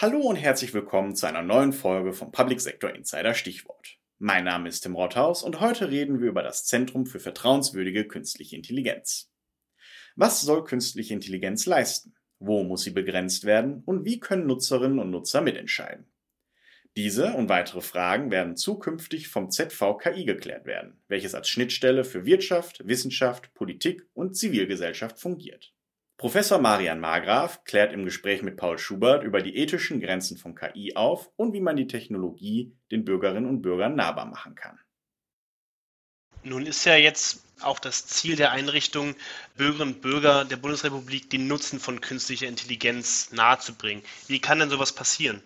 Hallo und herzlich willkommen zu einer neuen Folge vom Public Sector Insider Stichwort. Mein Name ist Tim Rothaus und heute reden wir über das Zentrum für vertrauenswürdige künstliche Intelligenz. Was soll künstliche Intelligenz leisten? Wo muss sie begrenzt werden? Und wie können Nutzerinnen und Nutzer mitentscheiden? Diese und weitere Fragen werden zukünftig vom ZVKI geklärt werden, welches als Schnittstelle für Wirtschaft, Wissenschaft, Politik und Zivilgesellschaft fungiert. Professor Marian Margraf klärt im Gespräch mit Paul Schubert über die ethischen Grenzen von KI auf und wie man die Technologie den Bürgerinnen und Bürgern nahbar machen kann. Nun ist ja jetzt auch das Ziel der Einrichtung, Bürgerinnen und Bürger der Bundesrepublik den Nutzen von künstlicher Intelligenz nahezubringen. Wie kann denn sowas passieren?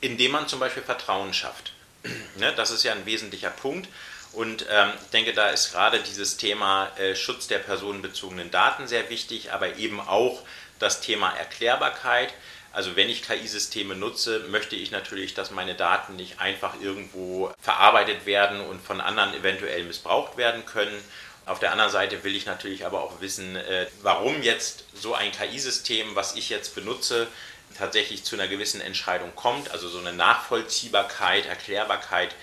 Indem man zum Beispiel Vertrauen schafft. Ne, das ist ja ein wesentlicher Punkt. Und ähm, ich denke, da ist gerade dieses Thema äh, Schutz der personenbezogenen Daten sehr wichtig, aber eben auch das Thema Erklärbarkeit. Also wenn ich KI-Systeme nutze, möchte ich natürlich, dass meine Daten nicht einfach irgendwo verarbeitet werden und von anderen eventuell missbraucht werden können. Auf der anderen Seite will ich natürlich aber auch wissen, äh, warum jetzt so ein KI-System, was ich jetzt benutze, tatsächlich zu einer gewissen Entscheidung kommt. Also so eine Nachvollziehbarkeit, Erklärbarkeit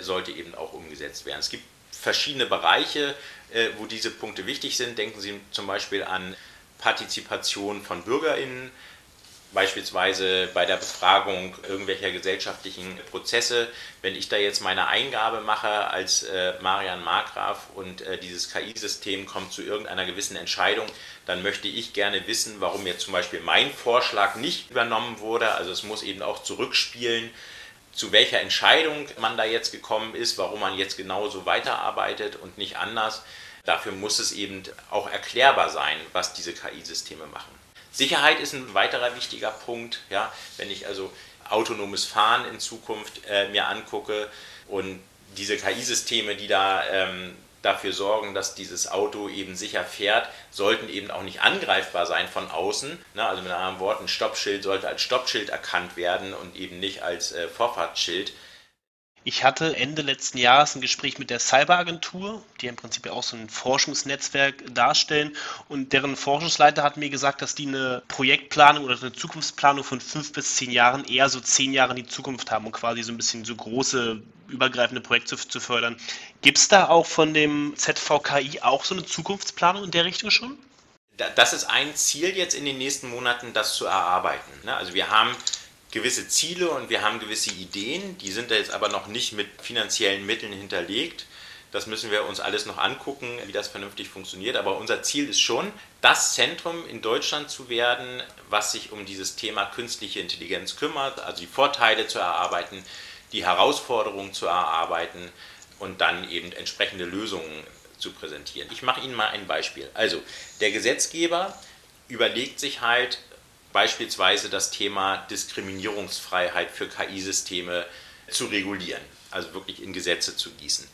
sollte eben auch umgesetzt werden. Es gibt verschiedene Bereiche, äh, wo diese Punkte wichtig sind. Denken Sie zum Beispiel an Partizipation von Bürgerinnen, beispielsweise bei der Befragung irgendwelcher gesellschaftlichen Prozesse. Wenn ich da jetzt meine Eingabe mache als äh, Marian Markgraf und äh, dieses KI-System kommt zu irgendeiner gewissen Entscheidung, dann möchte ich gerne wissen, warum jetzt zum Beispiel mein Vorschlag nicht übernommen wurde. Also es muss eben auch zurückspielen zu welcher Entscheidung man da jetzt gekommen ist, warum man jetzt genauso weiterarbeitet und nicht anders. Dafür muss es eben auch erklärbar sein, was diese KI-Systeme machen. Sicherheit ist ein weiterer wichtiger Punkt. Ja? Wenn ich also autonomes Fahren in Zukunft äh, mir angucke und diese KI-Systeme, die da ähm, dafür sorgen, dass dieses Auto eben sicher fährt, sollten eben auch nicht angreifbar sein von außen. Ne? Also mit anderen Worten, Stoppschild sollte als Stoppschild erkannt werden und eben nicht als äh, Vorfahrtsschild. Ich hatte Ende letzten Jahres ein Gespräch mit der Cyberagentur, die im Prinzip auch so ein Forschungsnetzwerk darstellen. Und deren Forschungsleiter hat mir gesagt, dass die eine Projektplanung oder eine Zukunftsplanung von fünf bis zehn Jahren eher so zehn Jahre in die Zukunft haben und quasi so ein bisschen so große, übergreifende Projekte zu, zu fördern. Gibt es da auch von dem ZVKI auch so eine Zukunftsplanung in der Richtung schon? Das ist ein Ziel jetzt in den nächsten Monaten, das zu erarbeiten. Ne? Also wir haben gewisse Ziele und wir haben gewisse Ideen, die sind da jetzt aber noch nicht mit finanziellen Mitteln hinterlegt. Das müssen wir uns alles noch angucken, wie das vernünftig funktioniert. Aber unser Ziel ist schon, das Zentrum in Deutschland zu werden, was sich um dieses Thema künstliche Intelligenz kümmert, also die Vorteile zu erarbeiten, die Herausforderungen zu erarbeiten und dann eben entsprechende Lösungen zu präsentieren. Ich mache Ihnen mal ein Beispiel. Also der Gesetzgeber überlegt sich halt, beispielsweise das Thema Diskriminierungsfreiheit für KI-Systeme zu regulieren, also wirklich in Gesetze zu gießen.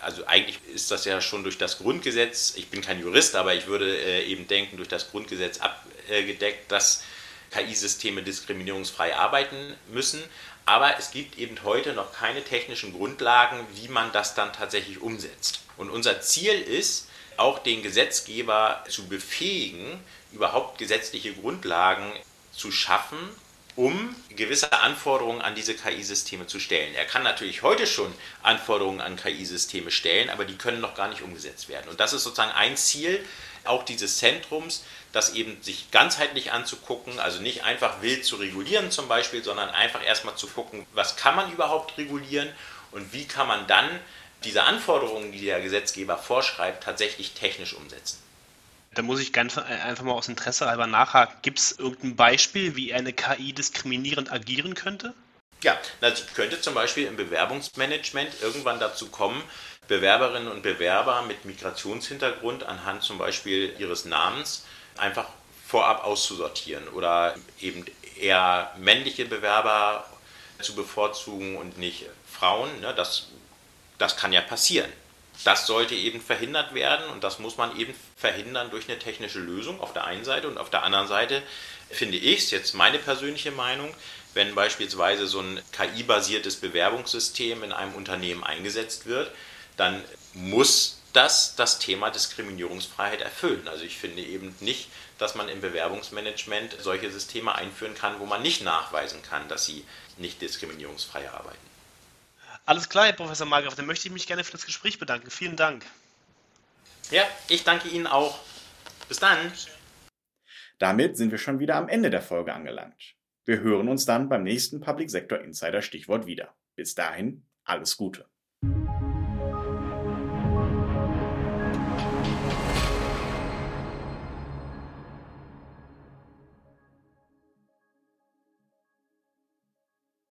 Also eigentlich ist das ja schon durch das Grundgesetz, ich bin kein Jurist, aber ich würde äh, eben denken, durch das Grundgesetz abgedeckt, dass KI-Systeme diskriminierungsfrei arbeiten müssen. Aber es gibt eben heute noch keine technischen Grundlagen, wie man das dann tatsächlich umsetzt. Und unser Ziel ist, auch den Gesetzgeber zu befähigen, überhaupt gesetzliche Grundlagen zu schaffen, um gewisse Anforderungen an diese KI-Systeme zu stellen. Er kann natürlich heute schon Anforderungen an KI-Systeme stellen, aber die können noch gar nicht umgesetzt werden. Und das ist sozusagen ein Ziel auch dieses Zentrums, das eben sich ganzheitlich anzugucken, also nicht einfach wild zu regulieren zum Beispiel, sondern einfach erstmal zu gucken, was kann man überhaupt regulieren und wie kann man dann diese Anforderungen, die der Gesetzgeber vorschreibt, tatsächlich technisch umsetzen. Da muss ich ganz einfach mal aus Interesse halber nachhaken. Gibt es irgendein Beispiel, wie eine KI diskriminierend agieren könnte? Ja, also könnte zum Beispiel im Bewerbungsmanagement irgendwann dazu kommen, Bewerberinnen und Bewerber mit Migrationshintergrund anhand zum Beispiel ihres Namens einfach vorab auszusortieren oder eben eher männliche Bewerber zu bevorzugen und nicht Frauen. Ne? Das, das kann ja passieren. Das sollte eben verhindert werden und das muss man eben verhindern durch eine technische Lösung auf der einen Seite und auf der anderen Seite finde ich es jetzt meine persönliche Meinung, wenn beispielsweise so ein KI-basiertes Bewerbungssystem in einem Unternehmen eingesetzt wird, dann muss das das Thema Diskriminierungsfreiheit erfüllen. Also ich finde eben nicht, dass man im Bewerbungsmanagement solche Systeme einführen kann, wo man nicht nachweisen kann, dass sie nicht diskriminierungsfrei arbeiten. Alles klar, Herr Professor Margraf, dann möchte ich mich gerne für das Gespräch bedanken. Vielen Dank. Ja, ich danke Ihnen auch. Bis dann. Damit sind wir schon wieder am Ende der Folge angelangt. Wir hören uns dann beim nächsten Public Sector Insider Stichwort wieder. Bis dahin, alles Gute.